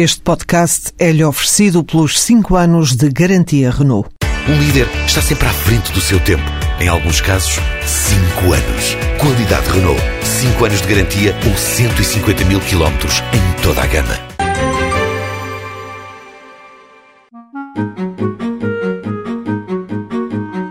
Este podcast é-lhe oferecido pelos 5 anos de garantia Renault. Um líder está sempre à frente do seu tempo. Em alguns casos, 5 anos. Qualidade Renault. 5 anos de garantia ou 150 mil quilómetros em toda a gama.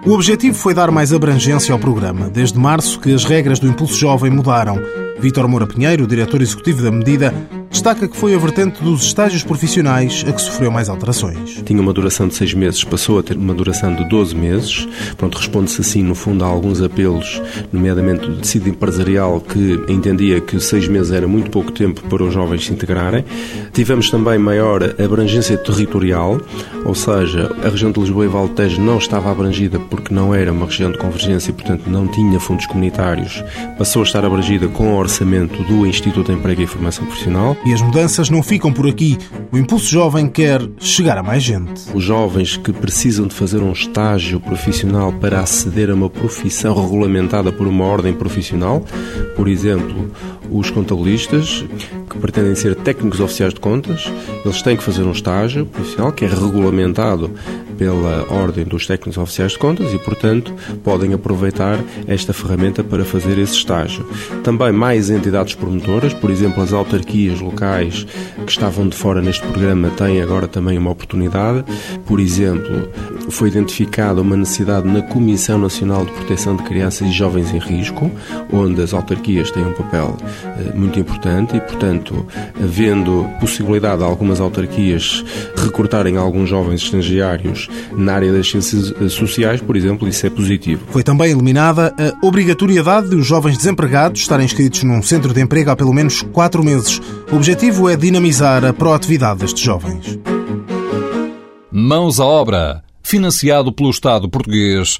O objetivo foi dar mais abrangência ao programa. Desde março que as regras do Impulso Jovem mudaram. Vítor Moura Pinheiro, diretor executivo da medida, destaca que foi a vertente dos estágios profissionais a que sofreu mais alterações. Tinha uma duração de seis meses, passou a ter uma duração de 12 meses. Pronto, responde-se assim, no fundo, a alguns apelos, nomeadamente do tecido empresarial, que entendia que seis meses era muito pouco tempo para os jovens se integrarem. Tivemos também maior abrangência territorial, ou seja, a região de Lisboa e Valtejo não estava abrangida porque não era uma região de convergência e, portanto, não tinha fundos comunitários. Passou a estar abrangida com o orçamento do Instituto de Emprego e Formação Profissional. E as mudanças não ficam por aqui. O Impulso Jovem quer chegar a mais gente. Os jovens que precisam de fazer um estágio profissional para aceder a uma profissão regulamentada por uma ordem profissional, por exemplo, os contabilistas que pretendem ser técnicos oficiais de contas, eles têm que fazer um estágio profissional que é regulamentado pela Ordem dos Técnicos Oficiais de Contas e, portanto, podem aproveitar esta ferramenta para fazer esse estágio. Também mais entidades promotoras, por exemplo, as autarquias locais que estavam de fora neste programa têm agora também uma oportunidade. Por exemplo, foi identificada uma necessidade na Comissão Nacional de Proteção de Crianças e Jovens em Risco, onde as autarquias têm um papel eh, muito importante e, portanto, havendo possibilidade de algumas autarquias recrutarem alguns jovens estagiários na área das ciências eh, sociais, por exemplo, isso é positivo. Foi também eliminada a obrigatoriedade de os jovens desempregados estarem inscritos num centro de emprego há pelo menos quatro meses. O objetivo é dinamizar a proatividade destes jovens. Mãos à obra, financiado pelo Estado português